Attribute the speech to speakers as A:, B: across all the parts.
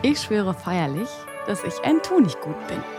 A: Ich schwöre feierlich, dass ich ein Tunichtgut bin.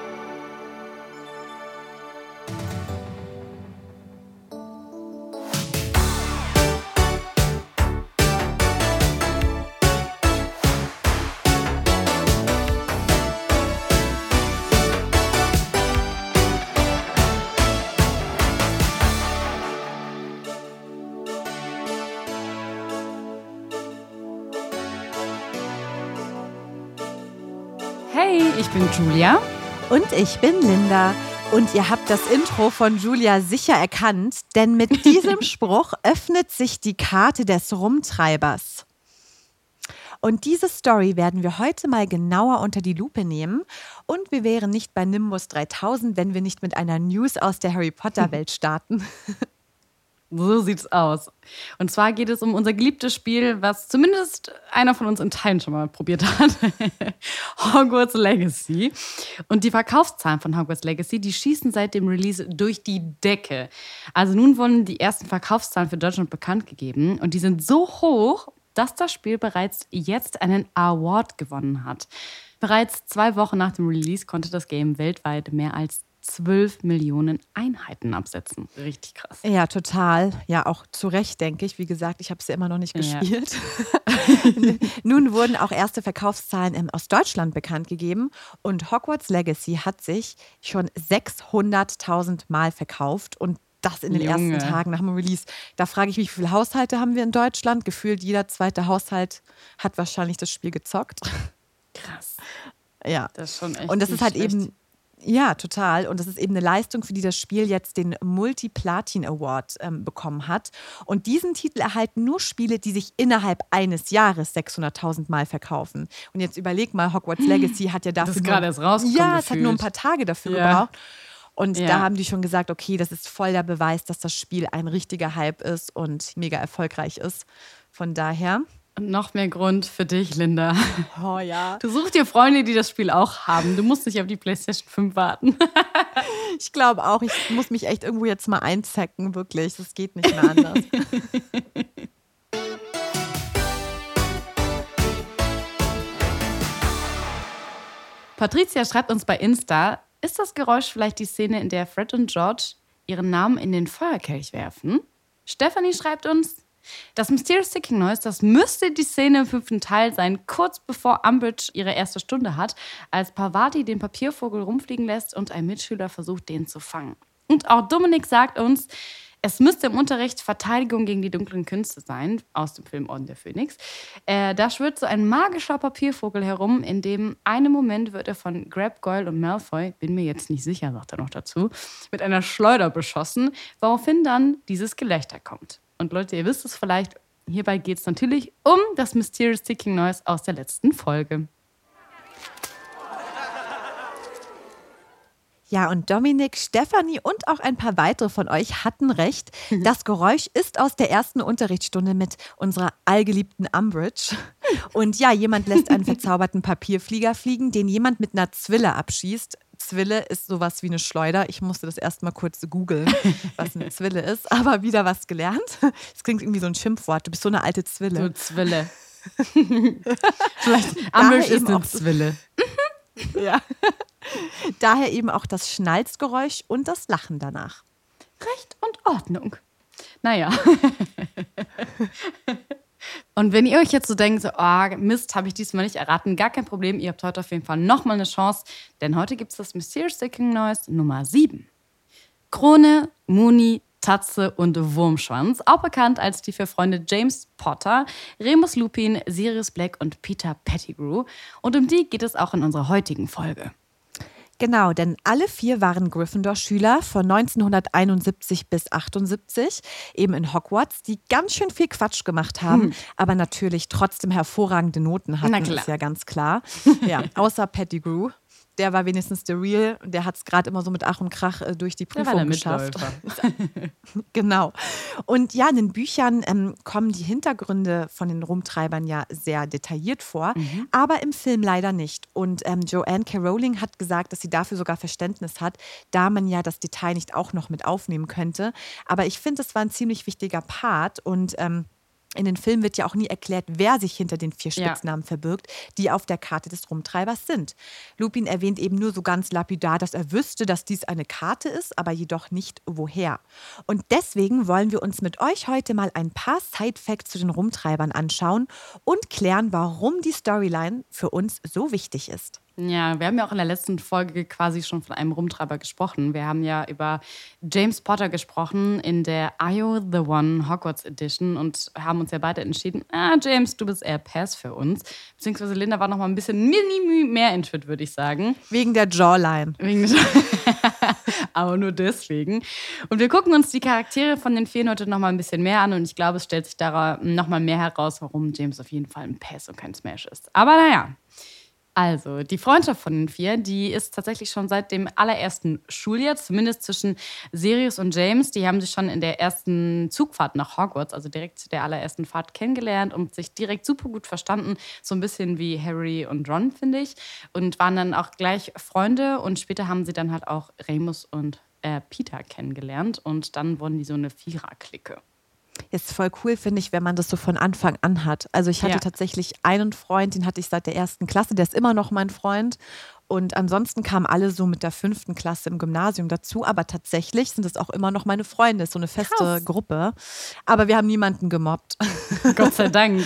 A: Ich bin Julia.
B: Und ich bin Linda. Und ihr habt das Intro von Julia sicher erkannt, denn mit diesem Spruch öffnet sich die Karte des Rumtreibers. Und diese Story werden wir heute mal genauer unter die Lupe nehmen. Und wir wären nicht bei Nimbus 3000, wenn wir nicht mit einer News aus der Harry Potter-Welt starten.
A: So sieht's aus. Und zwar geht es um unser geliebtes Spiel, was zumindest einer von uns in Teilen schon mal probiert hat. Hogwarts Legacy. Und die Verkaufszahlen von Hogwarts Legacy, die schießen seit dem Release durch die Decke. Also nun wurden die ersten Verkaufszahlen für Deutschland bekannt gegeben. Und die sind so hoch, dass das Spiel bereits jetzt einen Award gewonnen hat. Bereits zwei Wochen nach dem Release konnte das Game weltweit mehr als 12 Millionen Einheiten absetzen. Richtig krass.
B: Ja, total. Ja, auch zu Recht, denke ich. Wie gesagt, ich habe es ja immer noch nicht
A: Ja.
B: gespielt. Nun wurden auch erste Verkaufszahlen ähm, aus Deutschland bekannt gegeben und Hogwarts Legacy hat sich schon 600.000 Mal verkauft und das in den
A: Junge.
B: ersten Tagen nach dem Release. Da frage ich mich, wie viele Haushalte haben wir in Deutschland? Gefühlt jeder zweite Haushalt hat wahrscheinlich das Spiel gezockt.
A: Krass.
B: Ja.
A: Das ist schon echt
B: Und das ist halt
A: schlecht.
B: eben, ja, total. Und das ist eben eine Leistung, für die das Spiel jetzt den Multi-Platin Award ähm, bekommen hat. Und diesen Titel erhalten nur Spiele, die sich innerhalb eines Jahres 600.000 Mal verkaufen. Und jetzt überleg mal, Hogwarts Legacy hat ja dafür.
A: ist
B: nur-
A: gerade erst rausgekommen
B: Ja, es hat nur ein
A: gefühlt.
B: paar Tage dafür
A: Ja.
B: gebraucht. Und
A: Ja.
B: da haben die schon gesagt, okay, das ist voll der Beweis, dass das Spiel ein richtiger Hype ist und mega erfolgreich ist. Von daher.
A: Und noch mehr Grund für dich, Linda.
B: Oh ja.
A: Du suchst dir Freunde, die das Spiel auch haben. Du musst nicht auf die PlayStation 5 warten.
B: Ich glaube auch, ich muss mich echt irgendwo jetzt mal einzecken, wirklich. Das geht nicht mehr anders.
A: Patricia schreibt uns bei Insta, ist das Geräusch vielleicht die Szene, in der Fred und George ihren Namen in den Feuerkelch werfen? Stephanie schreibt uns, das Mysterious Ticking Noise, das müsste die Szene im fünften Teil sein, kurz bevor Umbridge ihre erste Stunde hat, als Pavati den Papiervogel rumfliegen lässt und ein Mitschüler versucht, den zu fangen. Und auch Dominik sagt uns, es müsste im Unterricht Verteidigung gegen die dunklen Künste sein, aus dem Film Orden der Phönix. Äh, da schwirrt so ein magischer Papiervogel herum, in dem einem Moment wird er von Grab, Goyle und Malfoy, bin mir jetzt nicht sicher, sagt er noch dazu, mit einer Schleuder beschossen, woraufhin dann dieses Gelächter kommt. Und Leute, ihr wisst es vielleicht, hierbei geht es natürlich um das Mysterious Ticking Noise aus der letzten Folge.
B: Ja, und Dominik, Stefanie und auch ein paar weitere von euch hatten recht. Das Geräusch ist aus der ersten Unterrichtsstunde mit unserer allgeliebten Umbridge. Und ja, jemand lässt einen verzauberten Papierflieger fliegen, den jemand mit einer Zwille abschießt. Zwille ist sowas wie eine Schleuder. Ich musste das erstmal kurz googeln, was eine Zwille ist, aber wieder was gelernt. Es klingt irgendwie so ein Schimpfwort. Du bist so eine alte Zwille.
A: So Zwille. Vielleicht
B: Daher
A: ist eine Zwille.
B: Ja. Daher eben auch das Schnalzgeräusch und das Lachen danach.
A: Recht und Ordnung. Naja. Und wenn ihr euch jetzt so denkt, so, oh, Mist, habe ich diesmal nicht erraten, gar kein Problem. Ihr habt heute auf jeden Fall nochmal eine Chance, denn heute gibt es das Mysterious Sticking Noise Nummer 7. Krone, Muni, Tatze und Wurmschwanz, auch bekannt als die vier Freunde James Potter, Remus Lupin, Sirius Black und Peter Pettigrew. Und um die geht es auch in unserer heutigen Folge.
B: Genau, denn alle vier waren Gryffindor-Schüler von 1971 bis 78, eben in Hogwarts, die ganz schön viel Quatsch gemacht haben, hm. aber natürlich trotzdem hervorragende Noten hatten, ist ja ganz klar. Ja, außer Pettigrew der war wenigstens der Real. Der hat es gerade immer so mit Ach und Krach äh, durch die Prüfung geschafft. genau. Und ja, in den Büchern ähm, kommen die Hintergründe von den Rumtreibern ja sehr detailliert vor, mhm. aber im Film leider nicht. Und ähm, Joanne K. Rowling hat gesagt, dass sie dafür sogar Verständnis hat, da man ja das Detail nicht auch noch mit aufnehmen könnte. Aber ich finde, es war ein ziemlich wichtiger Part und ähm, in den Filmen wird ja auch nie erklärt, wer sich hinter den vier Spitznamen ja. verbirgt, die auf der Karte des Rumtreibers sind. Lupin erwähnt eben nur so ganz lapidar, dass er wüsste, dass dies eine Karte ist, aber jedoch nicht woher. Und deswegen wollen wir uns mit euch heute mal ein paar Side-Facts zu den Rumtreibern anschauen und klären, warum die Storyline für uns so wichtig ist.
A: Ja, wir haben ja auch in der letzten Folge quasi schon von einem Rumtreiber gesprochen. Wir haben ja über James Potter gesprochen in der Are You the One Hogwarts Edition und haben uns ja beide entschieden, ah, James, du bist eher Pass für uns. Beziehungsweise Linda war noch mal ein bisschen mehr into it, würde ich sagen.
B: Wegen der Jawline.
A: Wegen der Aber nur deswegen. Und wir gucken uns die Charaktere von den vier heute noch mal ein bisschen mehr an und ich glaube, es stellt sich da noch mal mehr heraus, warum James auf jeden Fall ein Pass und kein Smash ist. Aber naja. Also, die Freundschaft von den vier, die ist tatsächlich schon seit dem allerersten Schuljahr, zumindest zwischen Sirius und James. Die haben sich schon in der ersten Zugfahrt nach Hogwarts, also direkt zu der allerersten Fahrt, kennengelernt und sich direkt super gut verstanden. So ein bisschen wie Harry und Ron, finde ich. Und waren dann auch gleich Freunde. Und später haben sie dann halt auch Remus und äh, Peter kennengelernt. Und dann wurden die so eine Vierer-Clique.
B: Ist voll cool, finde ich, wenn man das so von Anfang an hat. Also ich hatte ja. tatsächlich einen Freund, den hatte ich seit der ersten Klasse, der ist immer noch mein Freund. Und ansonsten kamen alle so mit der fünften Klasse im Gymnasium dazu. Aber tatsächlich sind es auch immer noch meine Freunde, ist so eine feste Krass. Gruppe. Aber wir haben niemanden gemobbt.
A: Gott sei Dank.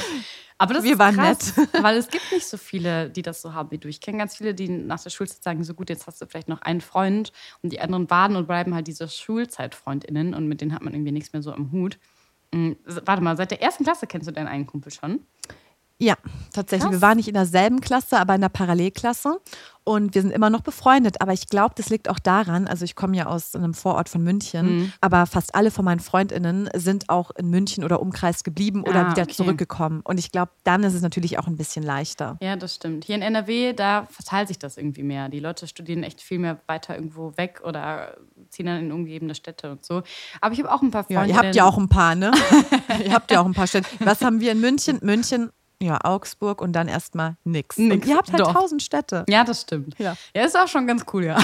A: Aber das
B: wir
A: ist
B: waren
A: krass,
B: nett.
A: weil es gibt nicht so viele, die das so haben wie du. Ich kenne ganz viele, die nach der Schulzeit sagen, so gut, jetzt hast du vielleicht noch einen Freund und die anderen baden und bleiben halt diese Schulzeitfreundinnen und mit denen hat man irgendwie nichts mehr so im Hut. Hm, warte mal, seit der ersten Klasse kennst du deinen einen Kumpel schon?
B: Ja, tatsächlich. Krass. Wir waren nicht in derselben Klasse, aber in der Parallelklasse. Und wir sind immer noch befreundet. Aber ich glaube, das liegt auch daran, also ich komme ja aus einem Vorort von München, mhm. aber fast alle von meinen FreundInnen sind auch in München oder Umkreis geblieben oder ah, wieder okay. zurückgekommen. Und ich glaube, dann ist es natürlich auch ein bisschen leichter.
A: Ja, das stimmt. Hier in NRW, da verteilt sich das irgendwie mehr. Die Leute studieren echt viel mehr weiter irgendwo weg oder ziehen dann in umgebende Städte und so. Aber ich habe auch ein paar Freunde.
B: Ja, ihr habt ja auch ein paar, ne? ihr habt ja auch ein paar Städte. Was haben wir in München? München ja, Augsburg und dann erstmal nix. nix. Und ihr habt halt tausend Städte.
A: Ja, das stimmt. Ja. ja, ist auch schon ganz cool, ja.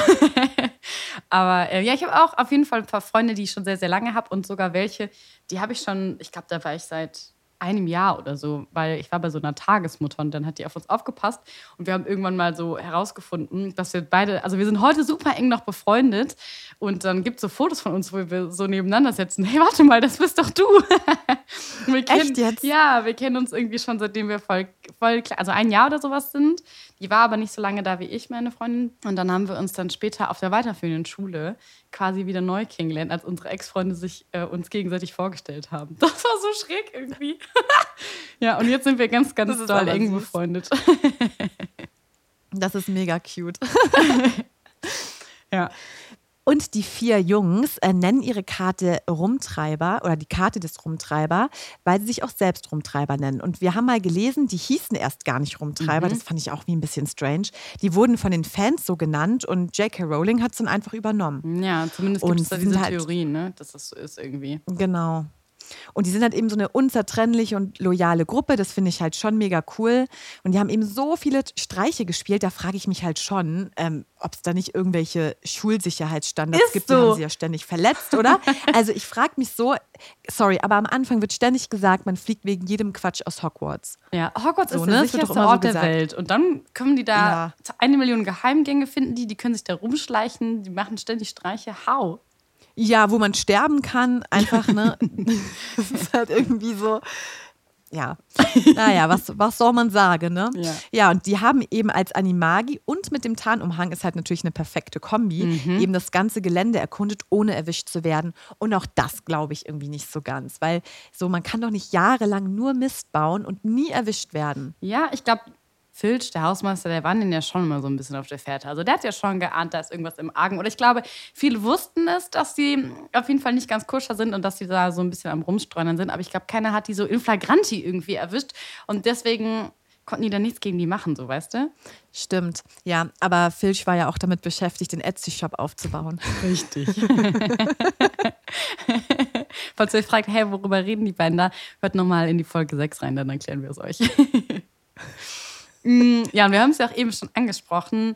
A: Aber äh, ja, ich habe auch auf jeden Fall ein paar Freunde, die ich schon sehr, sehr lange habe und sogar welche, die habe ich schon, ich glaube, da war ich seit einem Jahr oder so, weil ich war bei so einer Tagesmutter und dann hat die auf uns aufgepasst und wir haben irgendwann mal so herausgefunden, dass wir beide, also wir sind heute super eng noch befreundet und dann gibt es so Fotos von uns, wo wir so nebeneinander sitzen. Hey, warte mal, das bist doch du.
B: wir kennen, Echt jetzt?
A: Ja, wir kennen uns irgendwie schon, seitdem wir voll, voll, also ein Jahr oder sowas sind. Die war aber nicht so lange da wie ich, meine Freundin. Und dann haben wir uns dann später auf der weiterführenden Schule quasi wieder neu kennengelernt, als unsere Ex-Freunde sich äh, uns gegenseitig vorgestellt haben. Das war so schräg irgendwie. ja, und jetzt sind wir ganz, ganz doll eng befreundet.
B: das ist mega cute.
A: ja.
B: Und die vier Jungs äh, nennen ihre Karte Rumtreiber oder die Karte des Rumtreiber, weil sie sich auch selbst Rumtreiber nennen. Und wir haben mal gelesen, die hießen erst gar nicht Rumtreiber. Mhm. Das fand ich auch wie ein bisschen strange. Die wurden von den Fans so genannt und J.K. Rowling hat es dann einfach übernommen.
A: Ja, zumindest gibt es da diese halt, Theorien, ne? dass das so ist irgendwie.
B: Genau. Und die sind halt eben so eine unzertrennliche und loyale Gruppe. Das finde ich halt schon mega cool. Und die haben eben so viele Streiche gespielt. Da frage ich mich halt schon, ähm, ob es da nicht irgendwelche Schulsicherheitsstandards
A: Ist
B: gibt.
A: So.
B: Die haben sie ja ständig verletzt, oder? also ich frage mich so, sorry, aber am Anfang wird ständig gesagt, man fliegt wegen jedem Quatsch aus Hogwarts.
A: Ja, Hogwarts so, ist der ne? sicherste Ort so der Welt. Und dann können die da ja. eine Million Geheimgänge finden, die, die können sich da rumschleichen, die machen ständig Streiche. How?
B: Ja, wo man sterben kann, einfach, ne? das ist halt irgendwie so. Ja, naja, was, was soll man sagen, ne?
A: Ja.
B: ja, und die haben eben als Animagi und mit dem Tarnumhang ist halt natürlich eine perfekte Kombi,
A: Mhm.
B: eben das ganze Gelände erkundet, ohne erwischt zu werden. Und auch das glaube ich irgendwie nicht so ganz, weil so, man kann doch nicht jahrelang nur Mist bauen und nie erwischt werden.
A: Ja, ich glaube, Filch, der Hausmeister, der war den ja schon immer so ein bisschen auf der Fährte. Also der hat ja schon geahnt, da ist irgendwas im Argen. Oder ich glaube, viele wussten es, dass die auf jeden Fall nicht ganz koscher sind und dass sie da so ein bisschen am Rumstreunern sind. Aber ich glaube, keiner hat die so in flagranti irgendwie erwischt. Und deswegen konnten die da nichts gegen die machen, so weißt du?
B: Stimmt, ja, aber Filch war ja auch damit beschäftigt, den Etsy-Shop aufzubauen.
A: Richtig. Falls ihr euch fragt, hey, worüber reden die beiden da, hört nochmal in die Folge 6 rein, dann erklären wir es euch. Mm, ja, und wir haben es ja auch eben schon angesprochen.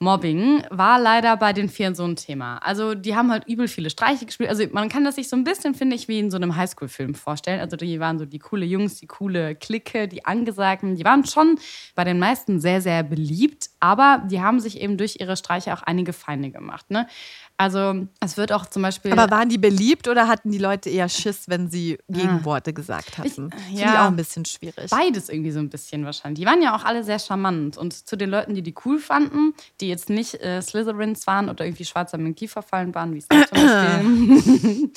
A: Mobbing war leider bei den Vieren so ein Thema. Also die haben halt übel viele Streiche gespielt. Also man kann das sich so ein bisschen, finde ich, wie in so einem Highschool-Film vorstellen. Also die waren so die coole Jungs, die coole Clique, die Angesagten. Die waren schon bei den meisten sehr, sehr beliebt. Aber die haben sich eben durch ihre Streiche auch einige Feinde gemacht. Ne? Also es wird auch zum Beispiel...
B: Aber waren die beliebt oder hatten die Leute eher Schiss, wenn sie Gegenworte gesagt hatten? Finde ich
A: ja.
B: auch ein bisschen schwierig.
A: Beides irgendwie so ein bisschen wahrscheinlich. Die waren ja auch alle sehr charmant. Und zu den Leuten, die die cool fanden, die jetzt nicht äh, Slytherins waren oder irgendwie schwarzer mit dem Kieferfallen waren, wie es zum Beispiel,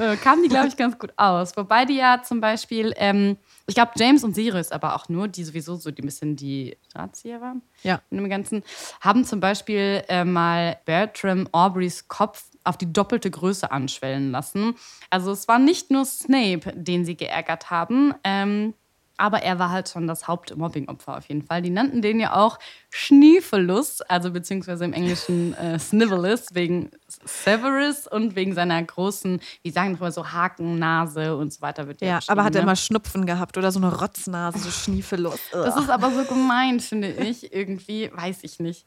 A: äh, kamen die, glaube ich, ganz gut aus. Wobei die ja zum Beispiel, ähm, ich glaube, James und Sirius aber auch nur, die sowieso so die ein bisschen die Drahtzieher waren
B: Ja.
A: in dem Ganzen, haben zum Beispiel äh, mal Bertram Aubreys Kopf auf die doppelte Größe anschwellen lassen. Also es war nicht nur Snape, den sie geärgert haben, ähm, aber er war halt schon das Hauptmobbing-Opfer auf jeden Fall. Die nannten den ja auch Schniefelus, also beziehungsweise im Englischen äh, Snivelus, wegen Severus und wegen seiner großen, wie sagen wir so, Hakennase und so weiter wird
B: Ja, aber hat er
A: ne?
B: immer Schnupfen gehabt oder so eine Rotznase, so schniefelos.
A: Das ist aber so gemein, finde ich. Irgendwie, weiß ich nicht.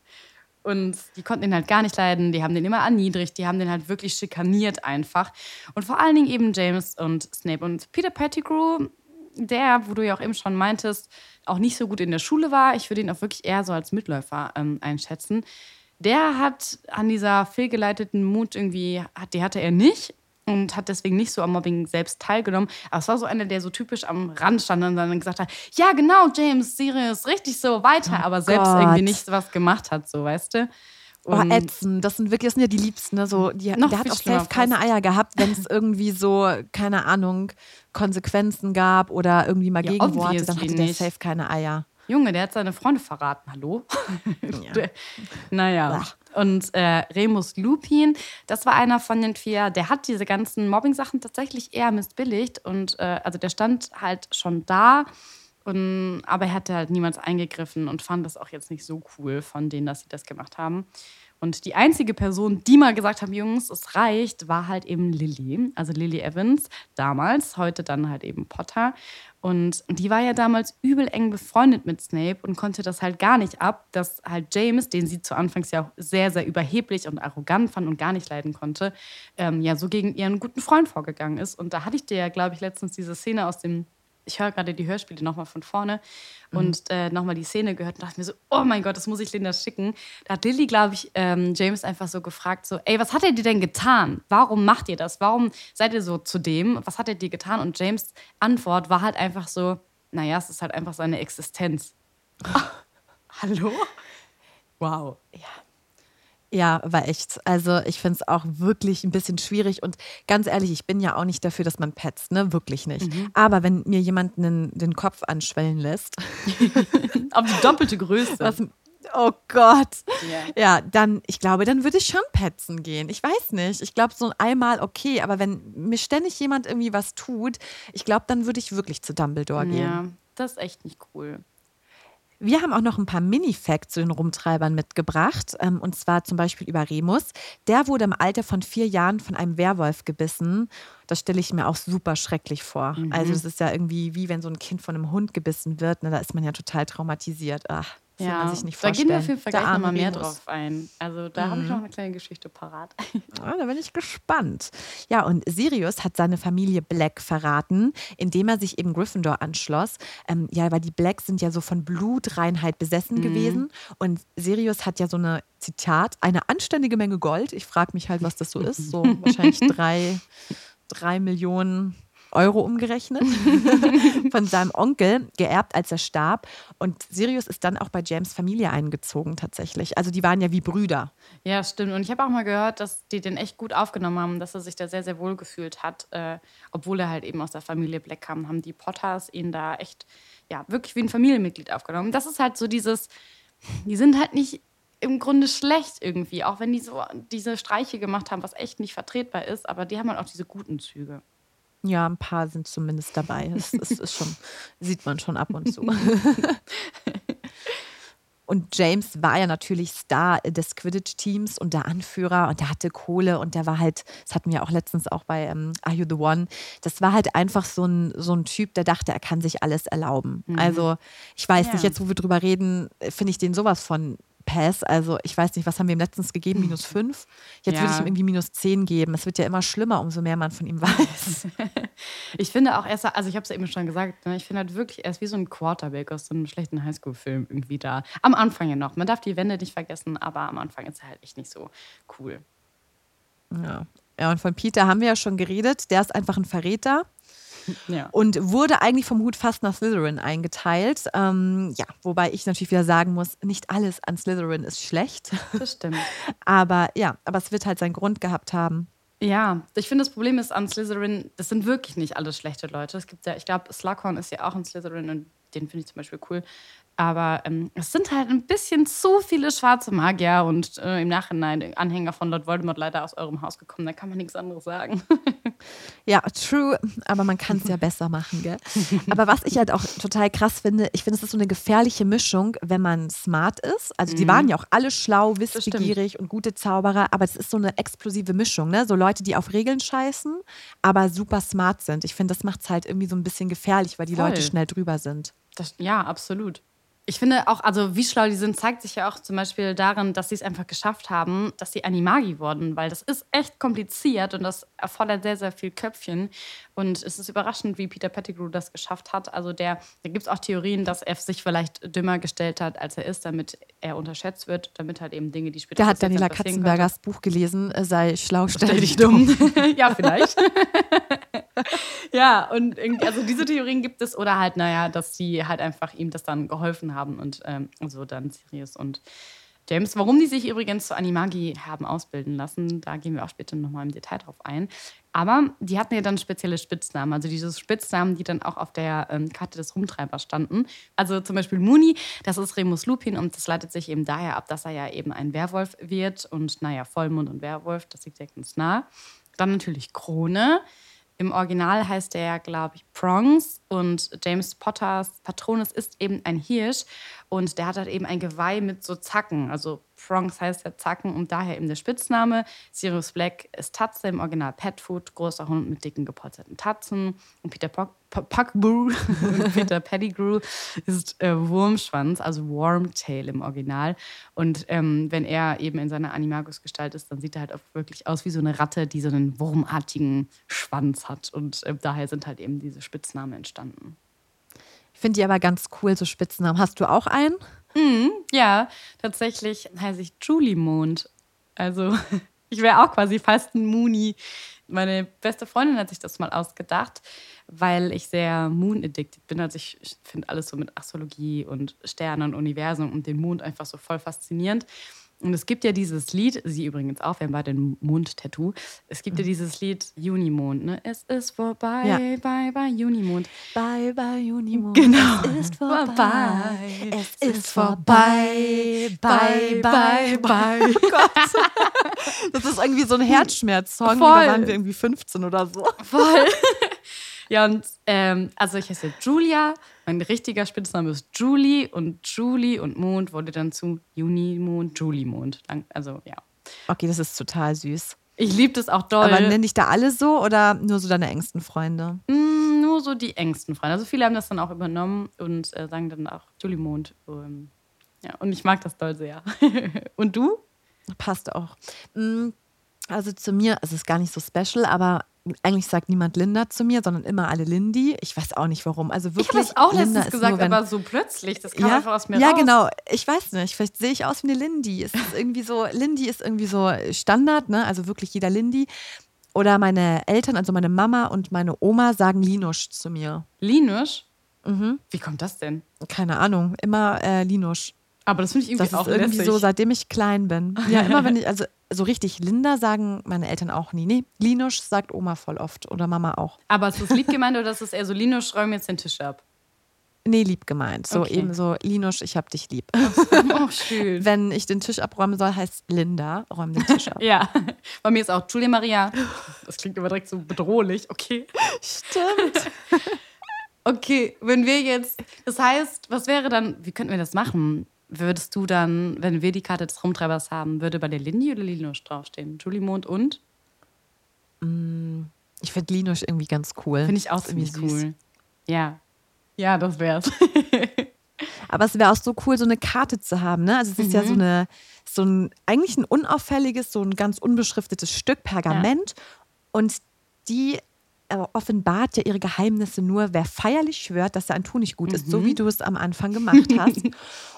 A: Und die konnten ihn halt gar nicht leiden. Die haben den immer erniedrigt. Die haben den halt wirklich schikaniert einfach. Und vor allen Dingen eben James und Snape. Und Peter Pettigrew, der, wo du ja auch eben schon meintest, auch nicht so gut in der Schule war. Ich würde ihn auch wirklich eher so als Mitläufer ähm, einschätzen. Der hat an dieser fehlgeleiteten Mut irgendwie, die hatte er nicht und hat deswegen nicht so am Mobbing selbst teilgenommen. Aber es war so einer, der so typisch am Rand stand und dann gesagt hat, ja genau, James, Sirius, richtig so, weiter, aber selbst
B: Gott.
A: irgendwie nicht was gemacht hat, so, weißt du?
B: Oh, ätzend. Das sind wirklich, das sind ja die Liebsten. Ne? So, die, der hat auch safe keine. Eier gehabt, wenn es irgendwie so, keine Ahnung, Konsequenzen gab oder irgendwie mal
A: Ja,
B: Gegenworte, dann hatte der
A: nicht.
B: safe keine Eier.
A: Junge, der hat seine Freunde verraten. Hallo? Der- naja. Und äh, Remus Lupin, das war einer von den vier, der hat diese ganzen Mobbing-Sachen tatsächlich eher missbilligt. Und äh, also der stand halt schon da, und, aber er hatte halt niemals eingegriffen und fand das auch jetzt nicht so cool von denen, dass sie das gemacht haben. Und die einzige Person, die mal gesagt haben, Jungs, es reicht, war halt eben Lily, also Lily Evans damals, heute dann halt eben Potter. Und die war ja damals übel eng befreundet mit Snape und konnte das halt gar nicht ab, dass halt James, den sie zu Anfangs ja auch sehr, sehr überheblich und arrogant fand und gar nicht leiden konnte, ähm, ja so gegen ihren guten Freund vorgegangen ist. Und da hatte ich dir ja, glaube ich, letztens diese Szene aus dem ich höre gerade die Hörspiele nochmal von vorne und äh, nochmal die Szene gehört und dachte mir so, oh mein Gott, das muss ich Linda schicken. Da hat Lilly, glaube ich, ähm, James einfach so gefragt, so, ey, was hat er dir denn getan? Warum macht ihr das? Warum seid ihr so zu dem? Was hat er dir getan? Und James' Antwort war halt einfach so, naja, es ist halt einfach seine Existenz. Hallo? Wow.
B: Ja, war echt. Also ich finde es auch wirklich ein bisschen schwierig und ganz ehrlich, ich bin ja auch nicht dafür, dass man petzt, ne? Wirklich nicht. Aber wenn mir jemand den, den Kopf anschwellen lässt,
A: Auf die doppelte Größe.
B: was, oh Gott,
A: Ja.
B: ja, dann, ich glaube, dann würde ich schon petzen gehen. Ich weiß nicht. Ich glaube, so einmal okay, aber wenn mir ständig jemand irgendwie was tut, ich glaube, dann würde ich wirklich zu Dumbledore gehen.
A: Ja, das ist echt nicht cool.
B: Wir haben auch noch ein paar Mini-Facts zu den Rumtreibern mitgebracht. Ähm, und zwar zum Beispiel über Remus. Der wurde im Alter von vier Jahren von einem Werwolf gebissen. Das stelle ich mir auch super schrecklich vor. Also, das ist ja irgendwie wie wenn so ein Kind von einem Hund gebissen wird. Ne? Da ist man ja total traumatisiert. Ach, will man sich nicht
A: da
B: vorstellen.
A: gehen wir auf jeden Fall gleich nochmal mehr
B: Remus.
A: drauf ein. Also da habe ich noch eine kleine Geschichte parat.
B: Ah, da bin ich gespannt. Ja, und Sirius hat seine Familie Black verraten, indem er sich eben Gryffindor anschloss. Ähm, ja, weil die Blacks sind ja so von Blutreinheit besessen gewesen. Und Sirius hat ja so eine, Zitat, eine anständige Menge Gold. Ich frage mich halt, was das so ist. So wahrscheinlich drei, drei Millionen Euro umgerechnet von seinem Onkel geerbt, als er starb. Und Sirius ist dann auch bei James Familie eingezogen tatsächlich. Also die waren ja wie Brüder.
A: Ja, stimmt. Und ich habe auch mal gehört, dass die den echt gut aufgenommen haben, dass er sich da sehr, sehr wohl gefühlt hat. Äh, obwohl er halt eben aus der Familie Black kam, haben die Potters ihn da echt, ja, wirklich wie ein Familienmitglied aufgenommen. Das ist halt so dieses, die sind halt nicht im Grunde schlecht irgendwie, auch wenn die so diese Streiche gemacht haben, was echt nicht vertretbar ist, aber die haben halt auch diese guten Züge.
B: Ja, ein paar sind zumindest dabei. Das, das ist schon, sieht man schon ab und zu. Und James war ja natürlich Star des Quidditch-Teams und der Anführer und der hatte Kohle und der war halt, das hatten wir auch letztens auch bei ähm, Are You the One, das war halt einfach so ein, so ein Typ, der dachte, er kann sich alles erlauben. Also ich weiß
A: Ja.
B: nicht, jetzt wo wir drüber reden, finde ich den sowas von Pass. Also ich weiß nicht, was haben wir ihm letztens gegeben? Minus fünf? Jetzt würde
A: Ja.
B: ich ihm irgendwie minus zehn geben. Es wird ja immer schlimmer, umso mehr man von ihm weiß.
A: Ich finde auch, er ist, also ich habe es ja eben schon gesagt, ne, ich finde halt wirklich, er ist wie so ein Quarterback aus so einem schlechten Highschool-Film irgendwie da. Am Anfang ja noch. Man darf die Wände nicht vergessen, aber am Anfang ist er halt echt nicht so cool.
B: Ja. ja, und von Peter haben wir ja schon geredet. Der ist einfach ein Verräter
A: Ja.
B: und wurde eigentlich vom Hut fast nach Slytherin eingeteilt. Ähm, ja, wobei ich natürlich wieder sagen muss, nicht alles an Slytherin ist schlecht.
A: Das stimmt.
B: Aber ja, aber es wird halt seinen Grund gehabt haben.
A: Ja, ich finde, das Problem ist an Slytherin, das sind wirklich nicht alles schlechte Leute. Es gibt ja, ich glaube, Slughorn ist ja auch ein Slytherin und den finde ich zum Beispiel cool. Aber ähm, es sind halt ein bisschen zu viele schwarze Magier und äh, im Nachhinein Anhänger von Lord Voldemort leider aus eurem Haus gekommen. Da kann man nichts anderes sagen.
B: Ja, true, aber man kann es ja besser machen, gell? Aber was ich halt auch total krass finde, ich finde, es ist so eine gefährliche Mischung, wenn man smart ist. Also die waren ja auch alle schlau, wissbegierig und gute Zauberer, aber es ist so eine explosive Mischung, ne? So Leute, die auf Regeln scheißen, aber super smart sind. Ich finde, das macht es halt irgendwie so ein bisschen gefährlich, weil die
A: Voll.
B: Leute schnell drüber sind.
A: Das, ja, absolut. Ich finde auch, also wie schlau die sind, zeigt sich ja auch zum Beispiel darin, dass sie es einfach geschafft haben, dass sie Animagi wurden, weil das ist echt kompliziert und das erfordert sehr, sehr viel Köpfchen. Und es ist überraschend, wie Peter Pettigrew das geschafft hat. Also der, da gibt es auch Theorien, dass er sich vielleicht dümmer gestellt hat, als er ist, damit er unterschätzt wird, damit halt eben Dinge, die später
B: Der hat Daniela Katzenbergers Buch gelesen, äh, sei schlau, stell,
A: Stell
B: dich dumm.
A: ja, vielleicht. ja, und also diese Theorien gibt es oder halt, naja, dass sie halt einfach ihm das dann geholfen haben und ähm, so dann Sirius und James. Warum die sich übrigens zu Animagi haben ausbilden lassen, da gehen wir auch später nochmal im Detail drauf ein. Aber die hatten ja dann spezielle Spitznamen, also diese Spitznamen, die dann auch auf der ähm, Karte des Rumtreibers standen. Also zum Beispiel Muni, das ist Remus Lupin und das leitet sich eben daher ab, dass er ja eben ein Werwolf wird und naja, Vollmond und Werwolf, das liegt ja ganz nah. Dann natürlich Krone. Im Original heißt er, glaube ich, Prongs und James Potters Patronus ist eben ein Hirsch und der hat halt eben ein Geweih mit so Zacken. Also Prongs heißt ja Zacken und daher eben der Spitzname. Sirius Black ist Tatze, im Original Petfoot, großer Hund mit dicken gepolsterten Tatzen. Und Peter Pock, Puckbrew und Peter Pettigrew ist äh, Wurmschwanz, also Wormtail im Original. Und ähm, wenn er eben in seiner Animagus-Gestalt ist, dann sieht er halt auch wirklich aus wie so eine Ratte, die so einen wurmartigen Schwanz hat. Und äh, daher sind halt eben diese Spitznamen entstanden.
B: Ich finde die aber ganz cool, so Spitznamen. Hast du auch einen?
A: Ja, tatsächlich heiße ich Julie Mond. Also ich wäre auch quasi fast ein Mooni. Meine beste Freundin hat sich das mal ausgedacht, weil ich sehr Moon-addicted bin. Also ich finde alles so mit Astrologie und Sternen und Universum und dem Mond einfach so voll faszinierend. Und es gibt ja dieses Lied, sie übrigens auch, wir haben beide ein Mond-Tattoo. Es gibt ja dieses Lied Junimond, ne? Es ist vorbei,
B: Ja.
A: bye, bye, Junimond.
B: Bye, bye, Unimond.
A: Genau.
B: Es ist vorbei. Es ist vorbei. Bye, bye, bye. Gott. Das ist irgendwie so ein Herzschmerz-Song. Da waren wir irgendwie 15 oder so.
A: Voll. Ja, und ähm, also ich heiße Julia, mein richtiger Spitzname ist Julie und Julie und Mond wurde dann zu Junimond, Julie-Mond. Dann- Also ja.
B: Okay, das ist total süß.
A: Ich liebe das auch doll.
B: Aber nenn dich da alle so oder nur so deine engsten Freunde?
A: Mm, nur so die engsten Freunde. Also viele haben das dann auch übernommen und äh, sagen dann auch Julie Mond. Ähm, Ja, und ich mag das doll sehr. und du?
B: Passt auch. Mm, Also zu mir, es ist gar nicht so special, aber eigentlich sagt niemand Linda zu mir, sondern immer alle Lindy. Ich weiß auch nicht warum. Also
A: Ich
B: wirklich.
A: habe das auch
B: Linda
A: letztens gesagt,
B: nur, wenn-
A: aber so plötzlich. Das kam
B: ja,
A: einfach aus mir
B: ja
A: raus.
B: genau. Ich weiß nicht. Vielleicht sehe ich aus wie eine Lindy. Es ist irgendwie so, Lindy ist irgendwie so Standard, ne? Also wirklich jeder Lindy. Oder meine Eltern, also meine Mama und meine Oma sagen Linusch zu mir.
A: Linus?
B: Mhm.
A: Wie kommt das denn?
B: Keine Ahnung, immer äh, Linusch.
A: Aber das finde ich irgendwie
B: Das
A: auch
B: ist irgendwie
A: lässig.
B: so, seitdem ich klein bin. Ja, immer wenn ich, also so richtig Linda sagen meine Eltern auch nie. Nee, Linusch sagt Oma voll oft oder Mama auch.
A: Aber ist das lieb gemeint oder ist es eher so, Linus, räum jetzt den Tisch ab?
B: Nee, lieb gemeint. So
A: Okay.
B: eben so, Linusch, ich hab dich lieb.
A: Oh, schön.
B: Wenn ich den Tisch abräumen soll, heißt Linda, räum den Tisch ab.
A: Ja, bei mir ist auch Julia Maria. Das klingt immer direkt so bedrohlich. Okay.
B: Stimmt.
A: Okay, wenn wir jetzt, das heißt, was wäre dann, wie könnten wir das machen? Würdest du dann, wenn wir die Karte des Rumtreibers haben, würde bei der Lindy oder Linus draufstehen? Julie Mond und?
B: Ich finde Linusch irgendwie ganz cool.
A: Finde ich auch
B: irgendwie
A: ziemlich
B: süß.
A: cool. Ja. Ja, das wär's.
B: Aber es wäre auch so cool, so eine Karte zu haben. Ne? Also es ist
A: Mhm.
B: ja so eine, so ein, eigentlich ein unauffälliges, so ein ganz unbeschriftetes Stück Pergament. Und die offenbart ja ihre Geheimnisse nur, wer feierlich schwört, dass sein Tun nicht gut ist,
A: Mhm.
B: so wie du es am Anfang gemacht hast.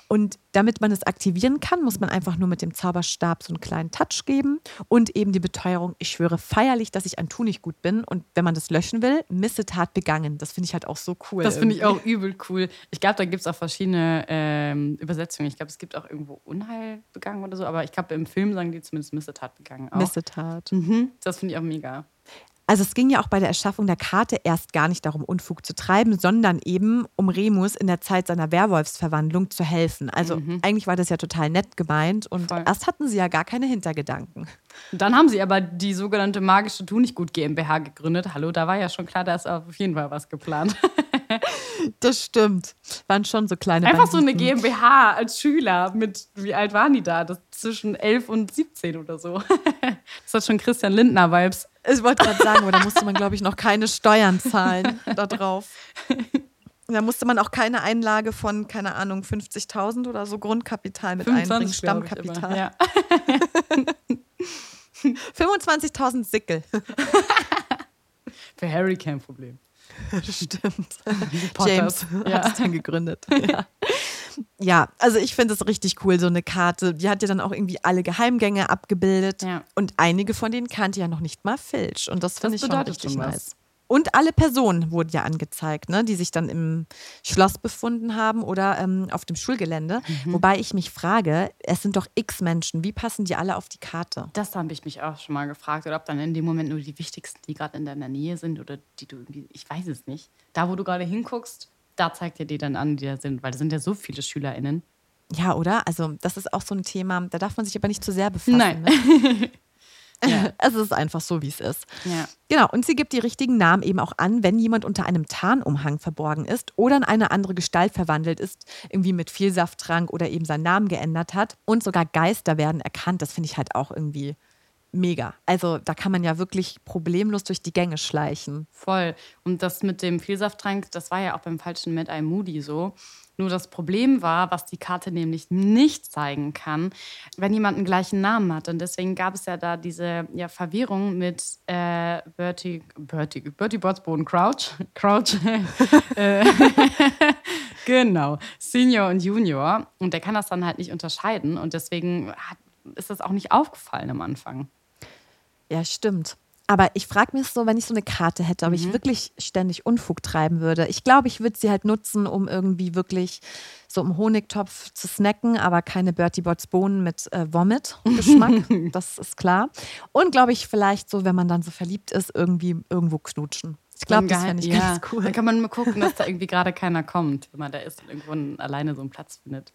B: Und damit man es aktivieren kann, muss man einfach nur mit dem Zauberstab so einen kleinen Touch geben und eben die Beteuerung, ich schwöre feierlich, dass ich an Tu nicht gut bin. Und wenn man das löschen will, Missetat begangen. Das finde ich halt auch so cool.
A: Das finde ich auch übel cool. Ich glaube, da gibt es auch verschiedene ähm, Übersetzungen. Ich glaube, es gibt auch irgendwo Unheil begangen oder so, aber ich glaube, im Film sagen die zumindest Missetat begangen. Auch.
B: Missetat.
A: Mhm. Das finde ich auch mega.
B: Also es ging ja auch bei der Erschaffung der Karte erst gar nicht darum, Unfug zu treiben, sondern eben um Remus in der Zeit seiner Werwolfsverwandlung zu helfen. Also eigentlich war das ja total nett gemeint und
A: Mhm. Voll.
B: erst hatten sie ja gar keine Hintergedanken.
A: Dann haben sie aber die sogenannte magische Tunichtgut GmbH gegründet. Hallo, da war ja schon klar, da ist auf jeden Fall was geplant.
B: Das stimmt. Waren schon so kleine
A: Einfach so eine
B: Banditen.
A: GmbH als Schüler mit, wie alt waren die da? Das zwischen 11 und 17 oder so. Das hat schon Christian Lindner-Vibes.
B: Ich wollte gerade sagen, aber da musste man, glaube ich, noch keine Steuern zahlen da drauf. Da musste man auch keine Einlage von, keine Ahnung, 50.000 oder so Grundkapital mit einbringen,
A: 25, glaub ich,
B: Stammkapital.
A: immer. Ja.
B: 25.000 Sickel.
A: Für Harry kein Problem.
B: Stimmt. James
A: Ja.
B: hat es dann gegründet. Ja. ja, also ich finde es richtig cool, so eine Karte. Die hat ja dann auch irgendwie alle Geheimgänge abgebildet.
A: Ja.
B: Und einige von denen kannte ja noch nicht mal Filch. Und das finde ich schon richtig
A: schon
B: nice. Und alle Personen wurden ja angezeigt, ne, die sich dann im Schloss befunden haben oder ähm, auf dem Schulgelände.
A: Mhm.
B: Wobei ich mich frage, es sind doch x Menschen, wie passen die alle auf die Karte?
A: Das habe ich mich auch schon mal gefragt. Oder ob dann in dem Moment nur die wichtigsten, die gerade in deiner Nähe sind oder die du irgendwie, ich weiß es nicht. Da, wo du gerade hinguckst, da zeigt er die dann an, die da sind, weil da sind ja so viele SchülerInnen.
B: Ja, oder? Also, das ist auch so ein Thema, da darf man sich aber nicht zu sehr befassen.
A: Nein.
B: Ne?
A: Ja.
B: Es ist einfach so, wie es ist.
A: Ja.
B: Genau, und sie gibt die richtigen Namen eben auch an, wenn jemand unter einem Tarnumhang verborgen ist oder in eine andere Gestalt verwandelt ist, irgendwie mit Vielsafttrank oder eben seinen Namen geändert hat. Und sogar Geister werden erkannt. Das finde ich halt auch irgendwie mega. Also da kann man ja wirklich problemlos durch die Gänge schleichen.
A: Voll. Und das mit dem Vielsafttrank, das war ja auch beim falschen Mad Eye Moody so. Nur das Problem war, was die Karte nämlich nicht zeigen kann, wenn jemand einen gleichen Namen hat. Und deswegen gab es ja da diese ja, Verwirrung mit äh, Bertie, Bertie, Bertie Botsboden Crouch. Crouch. Äh, genau. Senior und Junior. Und der kann das dann halt nicht unterscheiden. Und deswegen hat, ist das auch nicht aufgefallen am Anfang.
B: Ja, stimmt. Aber ich frage mich so, wenn ich so eine Karte hätte, ob ich wirklich ständig Unfug treiben würde. Ich glaube, ich würde sie halt nutzen, um irgendwie wirklich so im Honigtopf zu snacken, aber keine Bertie Bots Bohnen mit äh, Vomit-Geschmack. das ist klar. Und glaube ich, vielleicht so, wenn man dann so verliebt ist, irgendwie irgendwo knutschen. Ich glaube, das fände ich
A: ja.
B: ganz cool.
A: Dann kann man mal gucken, dass da irgendwie gerade keiner kommt, wenn man da ist und irgendwo alleine so einen Platz findet.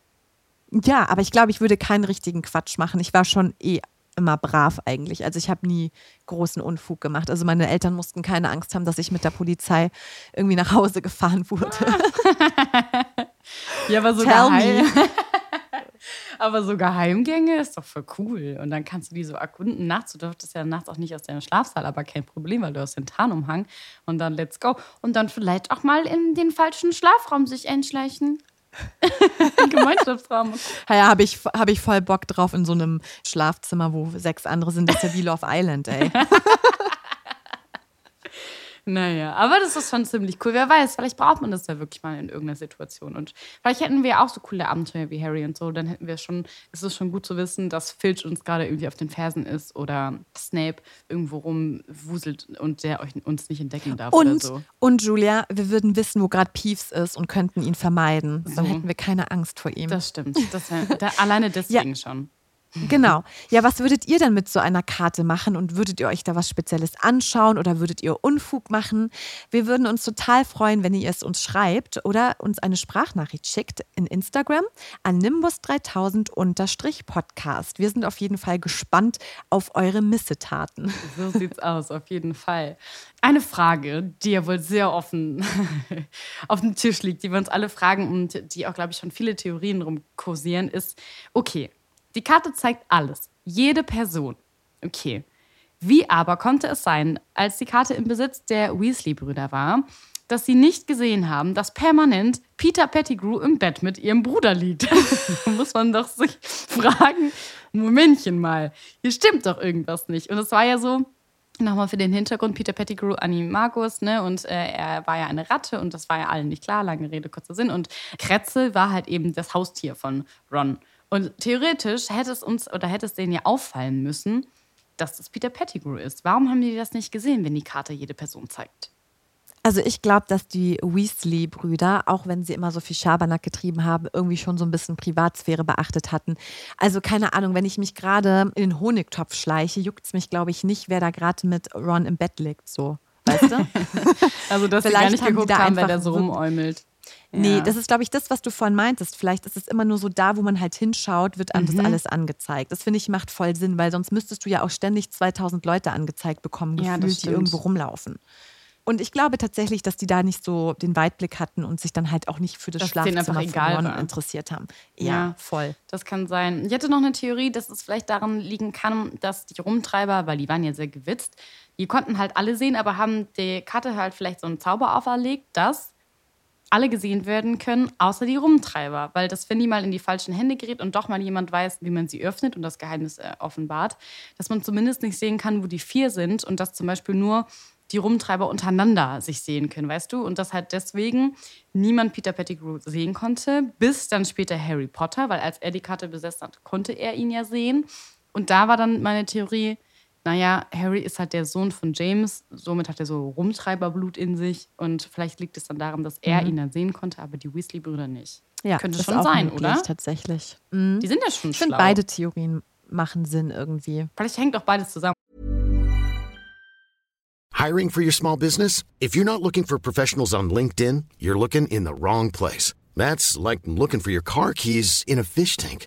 B: Ja, aber ich glaube, ich würde keinen richtigen Quatsch machen. Ich war schon eh immer brav eigentlich. Also ich habe nie großen Unfug gemacht. Also meine Eltern mussten keine Angst haben, dass ich mit der Polizei irgendwie nach Hause gefahren wurde.
A: Ja, aber so,
B: Tell
A: geheim,
B: me.
A: aber so Geheimgänge ist doch voll cool. Und dann kannst du die so erkunden. Nachts, du durftest ja nachts auch nicht aus deinem Schlafsaal, aber kein Problem, weil du hast den Tarnumhang. Und dann let's go. Und dann vielleicht auch mal in den falschen Schlafraum sich einschleichen. Gemeinschaftsraum.
B: Ja, ja habe ich, hab ich voll Bock drauf in so einem Schlafzimmer, wo sechs andere sind. Das ist ja wie Love Island, ey.
A: Naja, aber das ist schon ziemlich cool. Wer weiß, vielleicht braucht man das ja wirklich mal in irgendeiner Situation. Und vielleicht hätten wir auch so coole Abenteuer wie Harry und so. Dann hätten wir schon, ist es schon gut zu wissen, dass Filch uns gerade irgendwie auf den Fersen ist oder Snape irgendwo rumwuselt und der euch, uns nicht entdecken darf
B: Und,
A: oder so.
B: und Julia, wir würden wissen, wo gerade Peeves ist und könnten ihn vermeiden. Dann
A: So.
B: hätten wir keine Angst vor ihm.
A: Das stimmt. Das da, alleine deswegen schon.
B: Genau. Ja, was würdet ihr denn mit so einer Karte machen und würdet ihr euch da was Spezielles anschauen oder würdet ihr Unfug machen? Wir würden uns total freuen, wenn ihr es uns schreibt oder uns eine Sprachnachricht schickt in Instagram an nimbus3000-podcast. Wir sind auf jeden Fall gespannt auf eure Missetaten.
A: So sieht's aus, auf jeden Fall. Eine Frage, die ja wohl sehr offen auf dem Tisch liegt, die wir uns alle fragen und die auch, glaube ich, schon viele Theorien rumkursieren, ist: Okay, die Karte zeigt alles, jede Person. Okay. Wie aber konnte es sein, als die Karte im Besitz der Weasley-Brüder war, dass sie nicht gesehen haben, dass permanent Peter Pettigrew im Bett mit ihrem Bruder liegt? da muss man doch sich fragen, Momentchen mal, hier stimmt doch irgendwas nicht. Und es war ja so, Nochmal für den Hintergrund, Peter Pettigrew, Animagus, ne? Und äh, er war ja eine Ratte und das war ja allen nicht klar, lange Rede, kurzer Sinn. Und Kretzel war halt eben das Haustier von Ron. Und theoretisch hätte es uns oder hätte es denen ja auffallen müssen, dass das Peter Pettigrew ist. Warum haben die das nicht gesehen, wenn die Karte jede Person zeigt?
B: Also ich glaube, dass die Weasley-Brüder, auch wenn sie immer so viel Schabernack getrieben haben, irgendwie schon so ein bisschen Privatsphäre beachtet hatten. Also keine Ahnung, wenn ich mich gerade in den Honigtopf schleiche, juckt es mich, glaube ich, nicht, wer da gerade mit Ron im Bett liegt. So, weißt du?
A: Also, dass sie
B: Vielleicht
A: gar nicht geguckt haben, wer da so
B: so-
A: rumäumelt.
B: Nee,
A: Ja.
B: das ist, glaube ich, das, was du vorhin meintest. Vielleicht ist es immer nur so da, wo man halt hinschaut, wird einem
A: Mhm.
B: das alles angezeigt. Das finde ich macht voll Sinn, weil sonst müsstest du ja auch ständig 2000 Leute angezeigt bekommen,
A: Ja, das
B: gefühlt, die irgendwo rumlaufen. Und ich glaube tatsächlich, dass die da nicht so den Weitblick hatten und sich dann halt auch nicht für das
A: denen
B: Schlafzimmer von
A: egal war.
B: interessiert haben. Ja,
A: Ja.
B: voll.
A: Das kann sein. Ich hätte noch eine Theorie, dass es vielleicht daran liegen kann, dass die Rumtreiber, weil die waren ja sehr gewitzt, die konnten halt alle sehen, aber haben die Karte halt vielleicht so einen Zauber auferlegt, dass alle gesehen werden können, außer die Rumtreiber. Weil das, wenn die mal in die falschen Hände gerät und doch mal jemand weiß, wie man sie öffnet und das Geheimnis äh, offenbart, dass man zumindest nicht sehen kann, wo die vier sind und dass zum Beispiel nur die Rumtreiber untereinander sich sehen können, weißt du? Und dass halt deswegen niemand Peter Pettigrew sehen konnte, bis dann später Harry Potter, weil als er die Karte besessen hat, konnte er ihn ja sehen. Und da war dann meine Theorie, naja, Harry ist halt der Sohn von James, somit hat er so Rumtreiberblut in sich und vielleicht liegt es dann daran, dass er ihn dann sehen konnte, aber die Weasley-Brüder nicht.
B: Ja,
A: Könnte
B: ist
A: schon
B: auch
A: sein,
B: möglich,
A: oder?
B: Tatsächlich. Mhm.
A: Die sind ja schon
B: Ich finde,
A: schlau.
B: beide Theorien machen Sinn irgendwie.
A: Vielleicht hängt auch beides zusammen.
C: Hiring for your small business? If you're not looking for professionals on LinkedIn, you're looking in the wrong place. That's like looking for your car keys in a fish tank.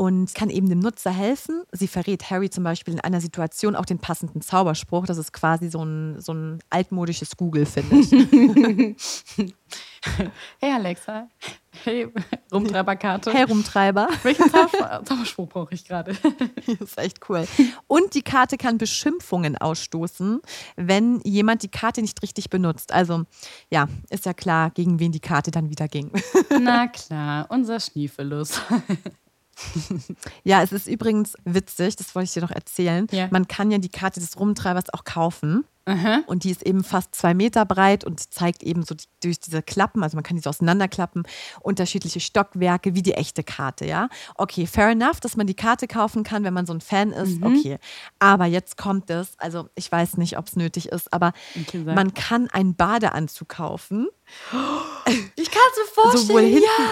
B: und kann eben dem Nutzer helfen. Sie verrät Harry zum Beispiel in einer Situation auch den passenden Zauberspruch. Das ist quasi so ein, so ein altmodisches Google, finde ich.
A: Hey Alexa, hey Rumtreiberkarte.
B: Hey, Rumtreiber.
A: Welchen Zauber Zauberspruch brauche ich gerade?
B: Das ist echt cool. Und die Karte kann Beschimpfungen ausstoßen, wenn jemand die Karte nicht richtig benutzt. Also, ja, ist ja klar, gegen wen die Karte dann wieder ging.
A: Na klar, unser Schniefelus.
B: Ja, es ist übrigens witzig, das wollte ich dir noch erzählen.
A: Ja.
B: Man kann ja die Karte des Rumtreibers auch kaufen. Und die ist eben fast zwei Meter breit und zeigt eben so die- durch diese Klappen, also man kann diese auseinanderklappen, unterschiedliche Stockwerke wie die echte Karte, ja. Okay, fair enough, dass man die Karte kaufen kann, wenn man so ein Fan ist, okay. Aber jetzt kommt es, also ich weiß nicht, ob es nötig ist, aber man kann einen Badeanzug kaufen.
A: Ich kann es mir vorstellen.
B: Sowohl hinten, ja.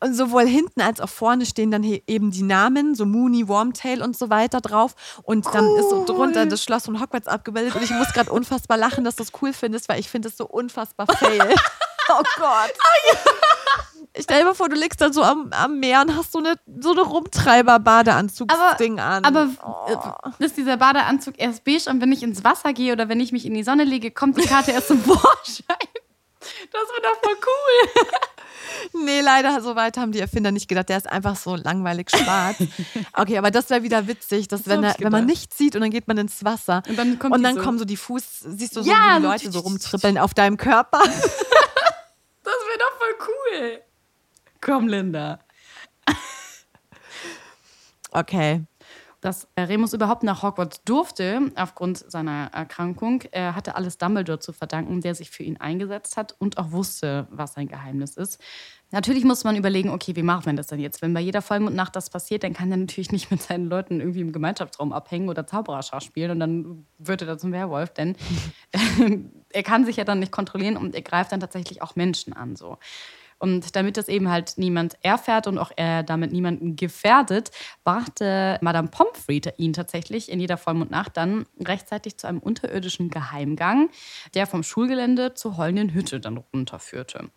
B: Und sowohl hinten als auch vorne stehen dann eben die Namen, so Mooney, Wormtail und so weiter drauf. Und dann ist so drunter das Schloss von Hogwarts abgebildet. Und ich muss gerade unfassbar lachen, dass du es cool findest, weil ich finde es so unfassbar fail. Oh Gott. Ich stell dir mal vor, du liegst dann so am, am Meer und hast so eine, so eine Rumtreiber-Badeanzugsding an.
A: Aber
B: Oh.
A: ist dieser Badeanzug erst beige und wenn ich ins Wasser gehe oder wenn ich mich in die Sonne lege, kommt die Karte erst zum Vorschein. Das wird doch voll cool.
B: Nee, leider, so weit haben die Erfinder nicht gedacht. Der ist einfach so langweilig schwarz. Okay, aber das wäre wieder witzig, dass wenn, er, wenn man nichts sieht und dann geht man ins Wasser
A: Und dann kommt
B: und dann
A: so.
B: kommen so die Fuß, siehst du so,
A: Ja,
B: wie die Leute so rumtrippeln auf deinem Körper.
A: Das wäre doch voll cool. Komm, Linda.
B: Okay.
A: Dass äh, Remus überhaupt nach Hogwarts durfte, aufgrund seiner Erkrankung, äh, hatte alles Dumbledore zu verdanken, der sich für ihn eingesetzt hat und auch wusste, was sein Geheimnis ist. Natürlich muss man überlegen, okay, wie machen wir das denn jetzt? Wenn bei jeder Vollmondnacht das passiert, dann kann er natürlich nicht mit seinen Leuten irgendwie im Gemeinschaftsraum abhängen oder Zaubererschach spielen und dann wird er da zum Werwolf, denn er kann sich ja dann nicht kontrollieren und er greift dann tatsächlich auch Menschen an. So. Und damit das eben halt niemand erfährt und auch er damit niemanden gefährdet, brachte Madame Pomfrey ihn tatsächlich in jeder Vollmondnacht dann rechtzeitig zu einem unterirdischen Geheimgang, der vom Schulgelände zur heulenden Hütte dann runterführte.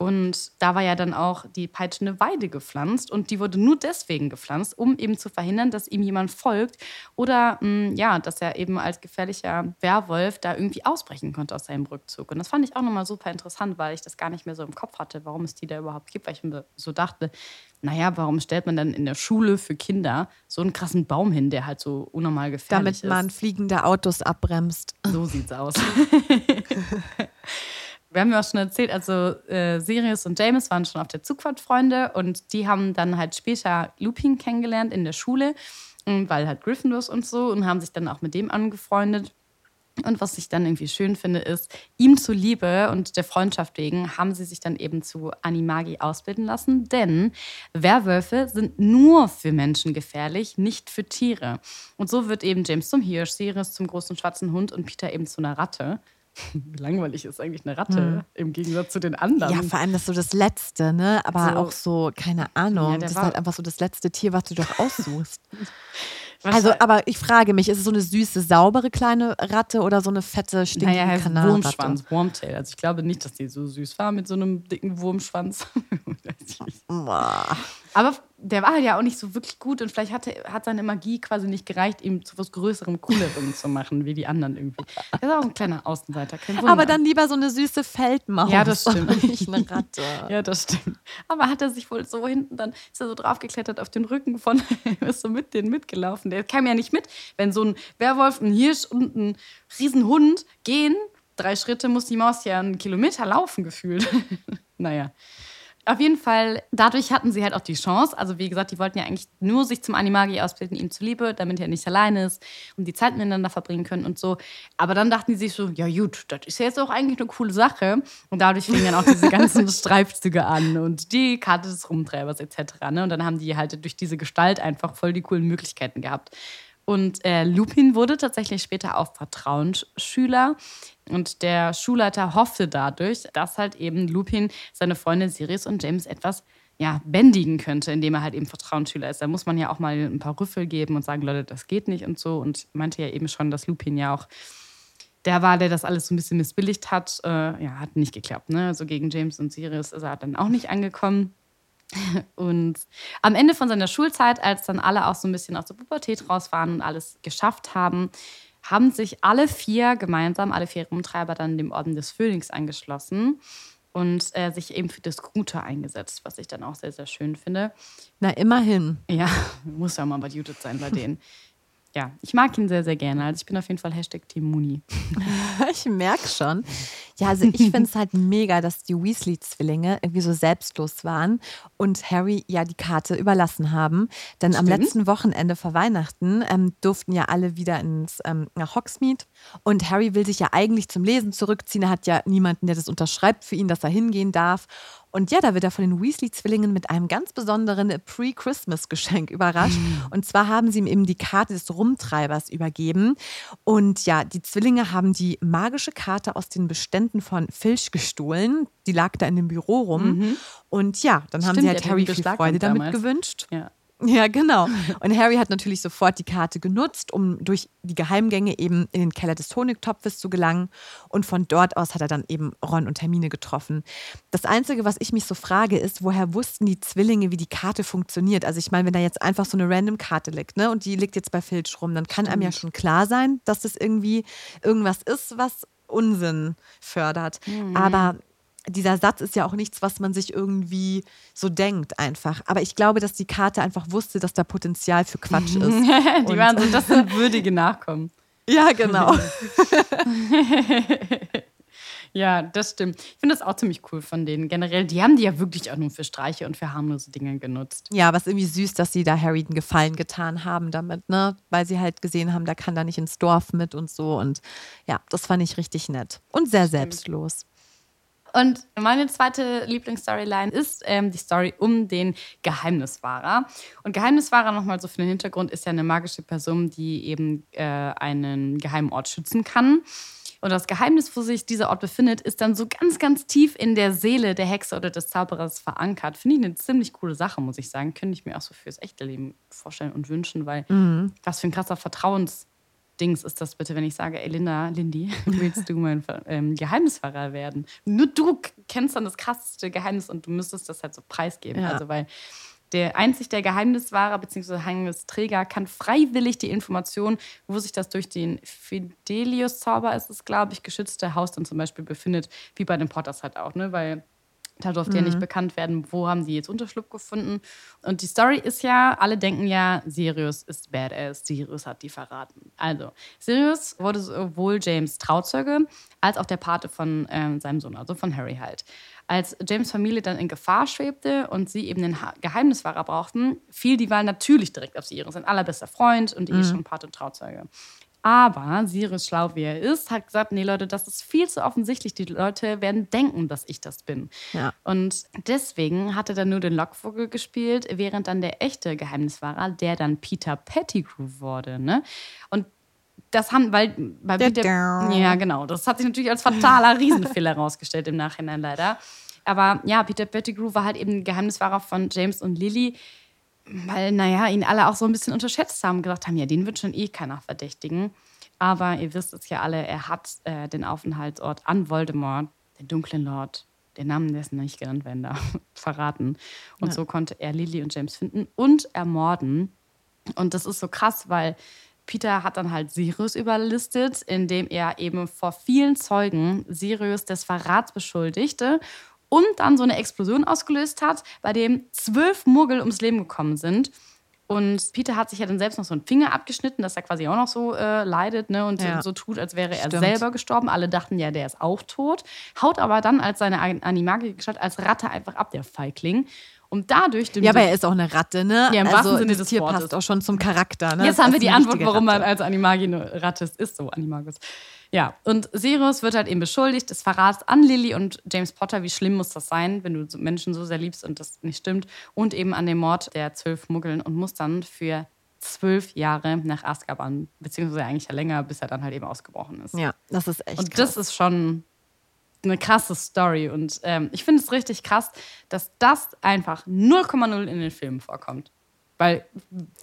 A: Und da war ja dann auch die peitschende Weide gepflanzt und die wurde nur deswegen gepflanzt, um eben zu verhindern, dass ihm jemand folgt oder mh, ja, dass er eben als gefährlicher Werwolf da irgendwie ausbrechen konnte aus seinem Rückzug. Und das fand ich auch nochmal super interessant, weil ich das gar nicht mehr so im Kopf hatte, warum es die da überhaupt gibt, weil ich mir so dachte, naja, warum stellt man dann in der Schule für Kinder so einen krassen Baum hin, der halt so unnormal gefährlich
B: Damit man
A: ist?
B: fliegende Autos abbremst.
A: So sieht's aus. Wir haben ja auch schon erzählt, also äh, Sirius und James waren schon auf der Zugfahrt Freunde und die haben dann halt später Lupin kennengelernt in der Schule, ähm, weil halt Gryffindors und so und haben sich dann auch mit dem angefreundet. Und was ich dann irgendwie schön finde, ist, ihm zuliebe und der Freundschaft wegen haben sie sich dann eben zu Animagi ausbilden lassen, denn Werwölfe sind nur für Menschen gefährlich, nicht für Tiere. Und so wird eben James zum Hirsch, Sirius zum großen schwarzen Hund und Peter eben zu einer Ratte. Langweilig ist eigentlich eine Ratte im Gegensatz zu den anderen?
B: Ja, vor allem das ist so das Letzte, ne? Aber
A: So.
B: auch so, keine Ahnung.
A: Ja,
B: das ist halt einfach so das letzte Tier, was du doch aussuchst. Also, aber ich frage mich, ist es so eine süße, saubere kleine Ratte oder so eine fette, stinkende
A: naja, heißt? Wurmschwanz, Wormtail. Also ich glaube nicht, dass die so süß war mit so einem dicken Wurmschwanz. Aber der war halt ja auch nicht so wirklich gut und vielleicht hatte, hat seine Magie quasi nicht gereicht, ihm zu was Größerem, Coolerem zu machen, wie die anderen irgendwie. Er ist auch ein kleiner Außenseiter.
B: Aber dann lieber so eine süße Feldmaus.
A: Ja, das stimmt.
B: Nicht eine Ratte.
A: Ja, das stimmt. Aber hat er sich wohl so hinten, dann ist er so draufgeklettert auf den Rücken von, ist so mit denen mitgelaufen. Der kam ja nicht mit. Wenn so ein Werwolf, ein Hirsch und ein Riesenhund gehen, drei Schritte muss die Maus ja einen Kilometer laufen gefühlt. naja. Auf jeden Fall, dadurch hatten sie halt auch die Chance. Also, wie gesagt, die wollten ja eigentlich nur sich zum Animagi ausbilden, ihm zuliebe, damit er nicht alleine ist und die Zeit miteinander verbringen können und so. Aber dann dachten die sich so, ja gut, das ist ja jetzt auch eigentlich eine coole Sache. Und dadurch fingen dann auch diese ganzen Streifzüge an und die Karte des Rumtreibers etc. Ne? Und dann haben die halt durch diese Gestalt einfach voll die coolen Möglichkeiten gehabt. Und äh, Lupin wurde tatsächlich später auch Vertrauensschüler. Und der Schulleiter hoffte dadurch, dass halt eben Lupin seine Freunde Sirius und James etwas ja, bändigen könnte, indem er halt eben Vertrauensschüler ist. Da muss man ja auch mal ein paar Rüffel geben und sagen, Leute, das geht nicht und so. Und meinte ja eben schon, dass Lupin ja auch der war, der das alles so ein bisschen missbilligt hat. Äh, ja, hat nicht geklappt. Ne? Also gegen James und Sirius ist er dann auch nicht angekommen. Und am Ende von seiner Schulzeit, als dann alle auch so ein bisschen aus der Pubertät raus waren und alles geschafft haben, haben sich alle vier gemeinsam, alle vier Rumtreiber, dann dem Orden des Phönix angeschlossen und äh, sich eben für das Gute eingesetzt, was ich dann auch sehr, sehr schön finde.
B: Na, immerhin.
A: Ja, muss ja mal bei Judith sein bei denen. Ja, ich mag ihn sehr, sehr gerne. Also ich bin auf jeden Fall Hashtag Team Muni.
B: Ich merke schon. Ja, also ich finde es halt mega, dass die Weasley-Zwillinge irgendwie so selbstlos waren und Harry ja die Karte überlassen haben. Denn am
A: Stimmt.
B: letzten Wochenende vor Weihnachten ähm, durften ja alle wieder ins, ähm, nach Hogsmeade. Und Harry will sich ja eigentlich zum Lesen zurückziehen. Er hat ja niemanden, der das unterschreibt für ihn, dass er hingehen darf. Und ja, da wird er von den Weasley-Zwillingen mit einem ganz besonderen Pre-Christmas-Geschenk überrascht. Und zwar haben sie ihm eben die Karte des Rumtreibers übergeben. Und ja, die Zwillinge haben die magische Karte aus den Beständen von Filch gestohlen. Die lag da in dem Büro rum. Und ja, dann haben
A: Stimmt,
B: sie
A: der
B: halt Harry viel Freude damit
A: damals.
B: gewünscht.
A: Ja.
B: Ja, genau. Und Harry hat natürlich sofort die Karte genutzt, um durch die Geheimgänge eben in den Keller des Honigtopfes zu gelangen. Und von dort aus hat er dann eben Ron und Hermine getroffen. Das Einzige, was ich mich so frage, ist, woher wussten die Zwillinge, wie die Karte funktioniert? Also ich meine, wenn da jetzt einfach so eine random Karte liegt, ne, und die liegt jetzt bei Filch rum, dann kann einem ja schon klar sein, dass das irgendwie irgendwas ist, was Unsinn fördert. Mhm. Aber dieser Satz ist ja auch nichts, was man sich irgendwie so denkt einfach. Aber ich glaube, dass die Karte einfach wusste, dass da Potenzial für Quatsch ist.
A: die waren so, das sind würdige Nachkommen.
B: Ja, genau.
A: ja, das stimmt. Ich finde das auch ziemlich cool von denen. Generell, die haben die ja wirklich auch nur für Streiche und für harmlose Dinge genutzt.
B: Ja, was irgendwie süß, dass sie da Harry den Gefallen getan haben damit, ne? Weil sie halt gesehen haben, der kann da nicht ins Dorf mit und so. Und ja, das fand ich richtig nett. Und sehr selbstlos.
A: Und meine zweite Lieblingsstoryline ist ähm, die Story um den Geheimniswahrer. Und Geheimniswahrer, nochmal so für den Hintergrund, ist ja eine magische Person, die eben äh, einen geheimen Ort schützen kann. Und das Geheimnis, wo sich dieser Ort befindet, ist dann so ganz, ganz tief in der Seele der Hexe oder des Zauberers verankert. Finde ich eine ziemlich coole Sache, muss ich sagen. Könnte ich mir auch so fürs echte Leben vorstellen und wünschen, weil mhm. was für ein krasser Vertrauens- Dings ist das bitte, wenn ich sage, ey Linda, Lindy, willst du mein ähm, Geheimnisfahrer werden? Nur du kennst dann das krasseste Geheimnis und du müsstest das halt so preisgeben. Ja. Also weil der einzig der Geheimniswahrer bzw. Geheimnisträger kann freiwillig die Information, wo sich das durch den Fidelius-Zauber ist es, glaube ich, geschützte Haus dann zum Beispiel befindet, wie bei den Potters halt auch, ne? Weil da durfte mhm. ja nicht mhm. bekannt werden, wo haben sie jetzt Unterschlupf gefunden. Und die Story ist ja, alle denken ja, Sirius ist badass, Sirius hat die verraten. Also, Sirius wurde sowohl James Trauzeuge als auch der Pate von ähm, seinem Sohn, also von Harry halt. Als James Familie dann in Gefahr schwebte und sie eben den Geheimnisfahrer brauchten, fiel die Wahl natürlich direkt auf Sirius, sein allerbester Freund und eh mhm. eh schon Pate und Trauzeuge. Aber Sirius, schlau wie er ist, hat gesagt, nee Leute, das ist viel zu offensichtlich. Die Leute werden denken, dass ich das bin. Ja. Und deswegen hat er dann nur den Lockvogel gespielt, während dann der echte Geheimniswahrer, der dann Peter Pettigrew wurde. Ne? Und das haben, weil bei Peter, ja genau, das hat sich natürlich als fataler Riesenfehler herausgestellt im Nachhinein leider. Aber ja, Peter Pettigrew war halt eben Geheimniswahrer von James und Lily weil, naja, ihn alle auch so ein bisschen unterschätzt haben, gesagt haben, ja, den wird schon eh keiner verdächtigen. Aber ihr wisst es ja alle, er hat äh, den Aufenthaltsort an Voldemort, den dunklen Lord, den Namen dessen nicht genannt werden darf, verraten. Und ja. so konnte er Lily und James finden und ermorden. Und das ist so krass, weil Peter hat dann halt Sirius überlistet, indem er eben vor vielen Zeugen Sirius des Verrats beschuldigte und dann so eine Explosion ausgelöst hat, bei dem zwölf Murgel ums Leben gekommen sind. Und Peter hat sich ja dann selbst noch so einen Finger abgeschnitten, dass er quasi auch noch so äh, leidet ne? und ja. so, tut, als wäre er Stimmt. selber gestorben. Alle dachten ja, der ist auch tot. Haut aber dann als seine Animagie-Gestalt als Ratte einfach ab, der Feigling. Und dadurch.
B: Ja, aber er ist auch eine Ratte, ne?
A: Ja, im
B: also,
A: Sinne
B: das des Tier Wortes. passt auch schon zum Charakter, ne?
A: Jetzt haben wir die Antwort, warum man als Animagi eine Ratte ist. Ist so, Animagus. Ja, und Sirius wird halt eben beschuldigt des Verrats an Lily und James Potter. Wie schlimm muss das sein, wenn du Menschen so sehr liebst und das nicht stimmt? Und eben an dem Mord der zwölf Muggeln und muss dann für zwölf Jahre nach Azkaban, beziehungsweise eigentlich ja länger, bis er dann halt eben ausgebrochen ist.
B: Ja, das ist echt
A: Und
B: krass.
A: das ist schon eine krasse Story. Und ähm, ich finde es richtig krass, dass das einfach 0,0 in den Filmen vorkommt. Weil,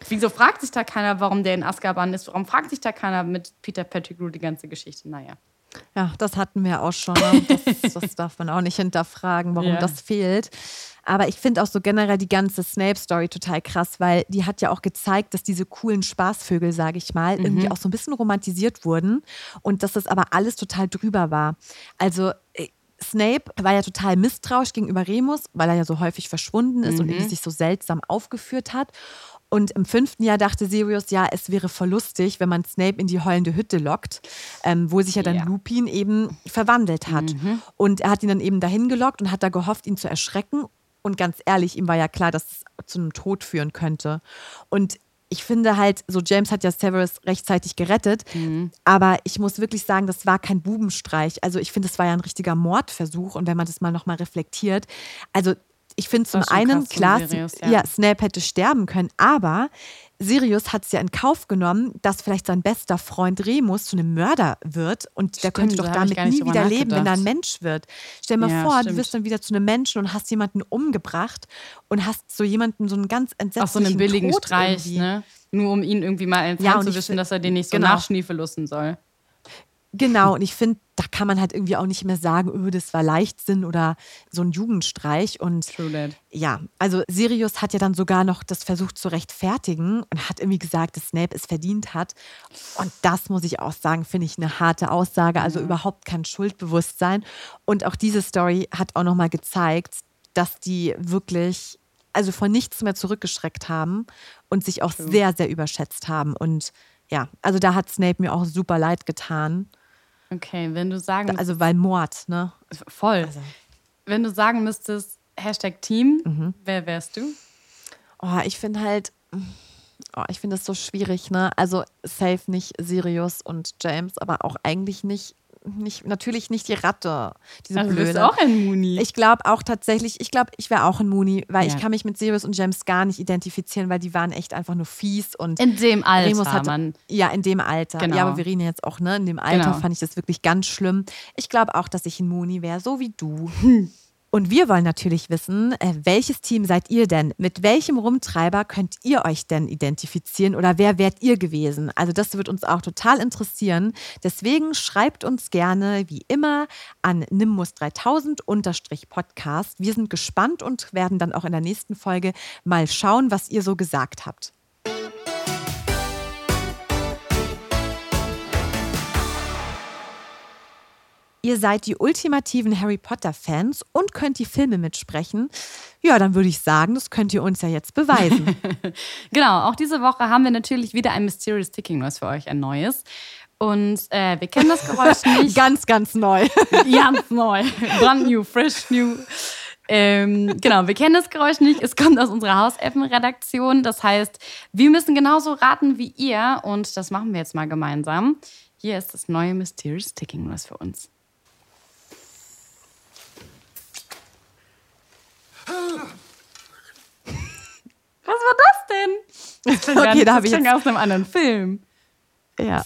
A: wieso fragt sich da keiner, warum der in Azkaban ist? Warum fragt sich da keiner mit Peter Pettigrew die ganze Geschichte? Naja.
B: Ja, das hatten wir auch schon. Ne? Das, das darf man auch nicht hinterfragen, warum yeah. das fehlt. Aber ich finde auch so generell die ganze Snape-Story total krass, weil die hat ja auch gezeigt, dass diese coolen Spaßvögel, sage ich mal, mhm. irgendwie auch so ein bisschen romantisiert wurden und dass das aber alles total drüber war. Also äh, Snape war ja total misstrauisch gegenüber Remus, weil er ja so häufig verschwunden ist mhm. und irgendwie sich so seltsam aufgeführt hat. Und im fünften Jahr dachte Sirius, ja, es wäre voll lustig, wenn man Snape in die heulende Hütte lockt, ähm, wo sich ja dann ja. Lupin eben verwandelt hat. Mhm. Und er hat ihn dann eben dahin gelockt und hat da gehofft, ihn zu erschrecken. Und ganz ehrlich, ihm war ja klar, dass es zu einem Tod führen könnte. Und ich finde halt, so James hat ja Severus rechtzeitig gerettet, mhm. aber ich muss wirklich sagen, das war kein Bubenstreich. Also ich finde, es war ja ein richtiger Mordversuch und wenn man das mal nochmal reflektiert, also ich finde zum einen, klar, Sirius, ja. ja. Snape hätte sterben können, aber Sirius hat es ja in Kauf genommen, dass vielleicht sein bester Freund Remus zu einem Mörder wird und der
A: Stimmt,
B: könnte
A: da
B: doch
A: ich
B: damit nie wieder leben, wenn er ein. Mensch wird. Stell dir mal
A: Ja,
B: vor, du
A: stimmt.
B: wirst dann wieder zu einem Menschen und hast jemanden umgebracht und hast so jemanden, so einen ganz entsetzlichen
A: Auf so einen billigen
B: Tod
A: Streich,
B: irgendwie.
A: ne? Nur um ihn irgendwie mal
B: Ja,
A: zu
B: find-
A: dass er den nicht so
B: genau.
A: nachschniefelussen soll.
B: Genau, und ich finde, da kann man halt irgendwie auch nicht mehr sagen, öh, das war Leichtsinn oder so ein Jugendstreich. Und
A: True that.
B: ja, also Sirius hat ja dann sogar noch das versucht zu rechtfertigen und hat irgendwie gesagt, dass Snape es verdient hat. Und das muss ich auch sagen, finde ich eine harte Aussage, also überhaupt kein Schuldbewusstsein. Und auch diese Story hat auch nochmal gezeigt, dass die wirklich, also vor nichts mehr zurückgeschreckt haben und sich auch sehr, sehr überschätzt haben. Und ja, also da hat Snape mir auch super leid getan.
A: Okay, wenn du sagen
B: Also weil Mord, ne?
A: voll. Wenn du sagen müsstest, Hashtag Team,
B: Mhm.
A: wer wärst du?
B: Oh, ich finde halt, oh, ich finde das so schwierig, ne? Also safe nicht Sirius und James, aber auch eigentlich nicht, nicht natürlich nicht die Ratte, diese
A: Also bist
B: Blöde.
A: du auch ein Mooney.
B: Ich glaube auch tatsächlich, ich glaube, ich wäre auch ein Mooney, weil
A: Ja.
B: ich kann mich mit Sirius und James gar nicht identifizieren, weil die waren echt einfach nur fies und
A: in dem Alter,
B: Remus hatte,
A: Mann.
B: Ja, in dem Alter.
A: Genau.
B: Ja, aber wir reden jetzt auch, ne? In dem Alter
A: Genau.
B: fand ich das wirklich ganz schlimm. Ich glaube auch, dass ich ein Mooney wäre, so wie du. Und wir wollen natürlich wissen, äh, welches Team seid ihr denn? Mit welchem Rumtreiber könnt ihr euch denn identifizieren oder wer wärt ihr gewesen? Also das wird uns auch total interessieren. Deswegen schreibt uns gerne wie immer an nimbus3000-podcast. Wir sind gespannt und werden dann auch in der nächsten Folge mal schauen, was ihr so gesagt habt. Ihr seid die ultimativen Harry Potter-Fans und könnt die Filme mitsprechen. Ja, dann würde ich sagen, das könnt ihr uns ja jetzt beweisen.
A: Genau, auch diese Woche haben wir natürlich wieder ein Mysterious Ticking Noise für euch, ein neues. Und äh, wir kennen das Geräusch nicht.
B: ganz, ganz neu.
A: Ganz neu. Brand new, fresh new. Ähm, genau, wir kennen das Geräusch nicht. Es kommt aus unserer Hauselfen-Redaktion. Das heißt, wir müssen genauso raten wie ihr. Und das machen wir jetzt mal gemeinsam. Hier ist das neue Mysterious Ticking Noise für uns. Was war das denn? Das klingt
B: Okay,
A: nicht-
B: da
A: das klingt aus einem anderen Film.
B: ja.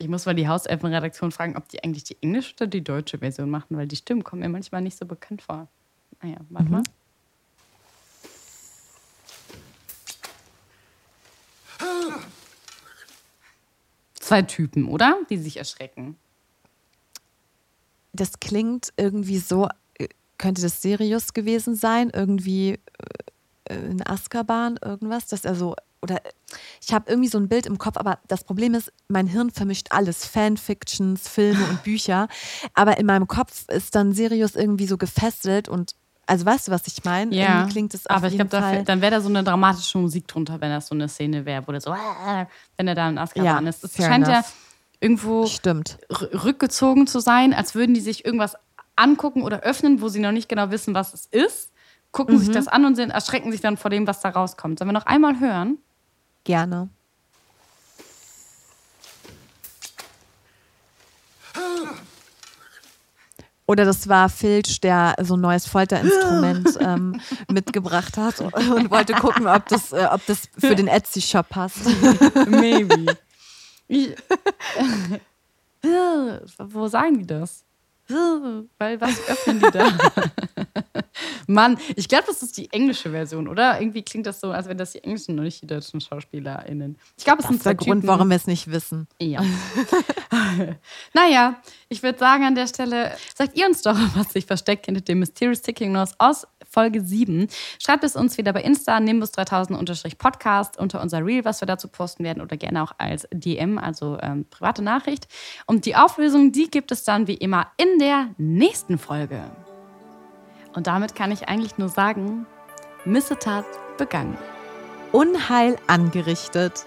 A: Ich muss mal die Hauselfen-Redaktion fragen, ob die eigentlich die englische oder die deutsche Version machen, weil die Stimmen kommen mir manchmal nicht so bekannt vor. Naja, warte mal. Zwei Typen, oder? Die sich erschrecken.
B: Das klingt irgendwie so, äh, könnte das Sirius gewesen sein? Irgendwie äh, in Azkaban, irgendwas, dass er so. Oder äh, ich habe irgendwie so ein Bild im Kopf, aber das Problem ist, mein Hirn vermischt alles: Fanfictions, Filme und Bücher. Aber in meinem Kopf ist dann Sirius irgendwie so gefesselt und. Also weißt du, was ich meine?
A: Ja,
B: Irgendwie klingt es
A: aber ich glaube,
B: Fall.
A: dann wäre da so eine dramatische Musik drunter, wenn das so eine Szene wäre, wo der so, äh, wenn er da in Azkaban
B: Ja,
A: ist. Es scheint ja
B: enough.
A: irgendwo
B: Stimmt.
A: rückgezogen zu sein, als würden die sich irgendwas angucken oder öffnen, wo sie noch nicht genau wissen, was es ist, gucken
B: Mhm.
A: sich das an und sind, erschrecken sich dann vor dem, was da rauskommt. Sollen wir noch einmal hören?
B: Gerne. Oder das war Filch, der so ein neues Folterinstrument ähm, mitgebracht hat und wollte gucken, ob das, äh, ob das für den Etsy-Shop passt.
A: Maybe. Ich, wo sagen die das? Weil was öffnen die da? Mann, ich glaube, das ist die englische Version, oder? Irgendwie klingt das so, als wären das die englischen und nicht die deutschen SchauspielerInnen. Ich glaube, es
B: Das
A: sind
B: ist der
A: zwei
B: Grund,
A: Typen.
B: warum wir es nicht wissen.
A: Ja. naja, ich würde sagen an der Stelle, sagt ihr uns doch, was sich versteckt hinter dem Mysterious Ticking Nose aus Folge 7. Schreibt es uns wieder bei Insta, nimbus3000-podcast unter unser Reel, was wir dazu posten werden oder gerne auch als DM, also ähm, private Nachricht. Und die Auflösung, die gibt es dann wie immer in der nächsten Folge. Und damit kann ich eigentlich nur sagen, Missetat begangen.
B: Unheil angerichtet.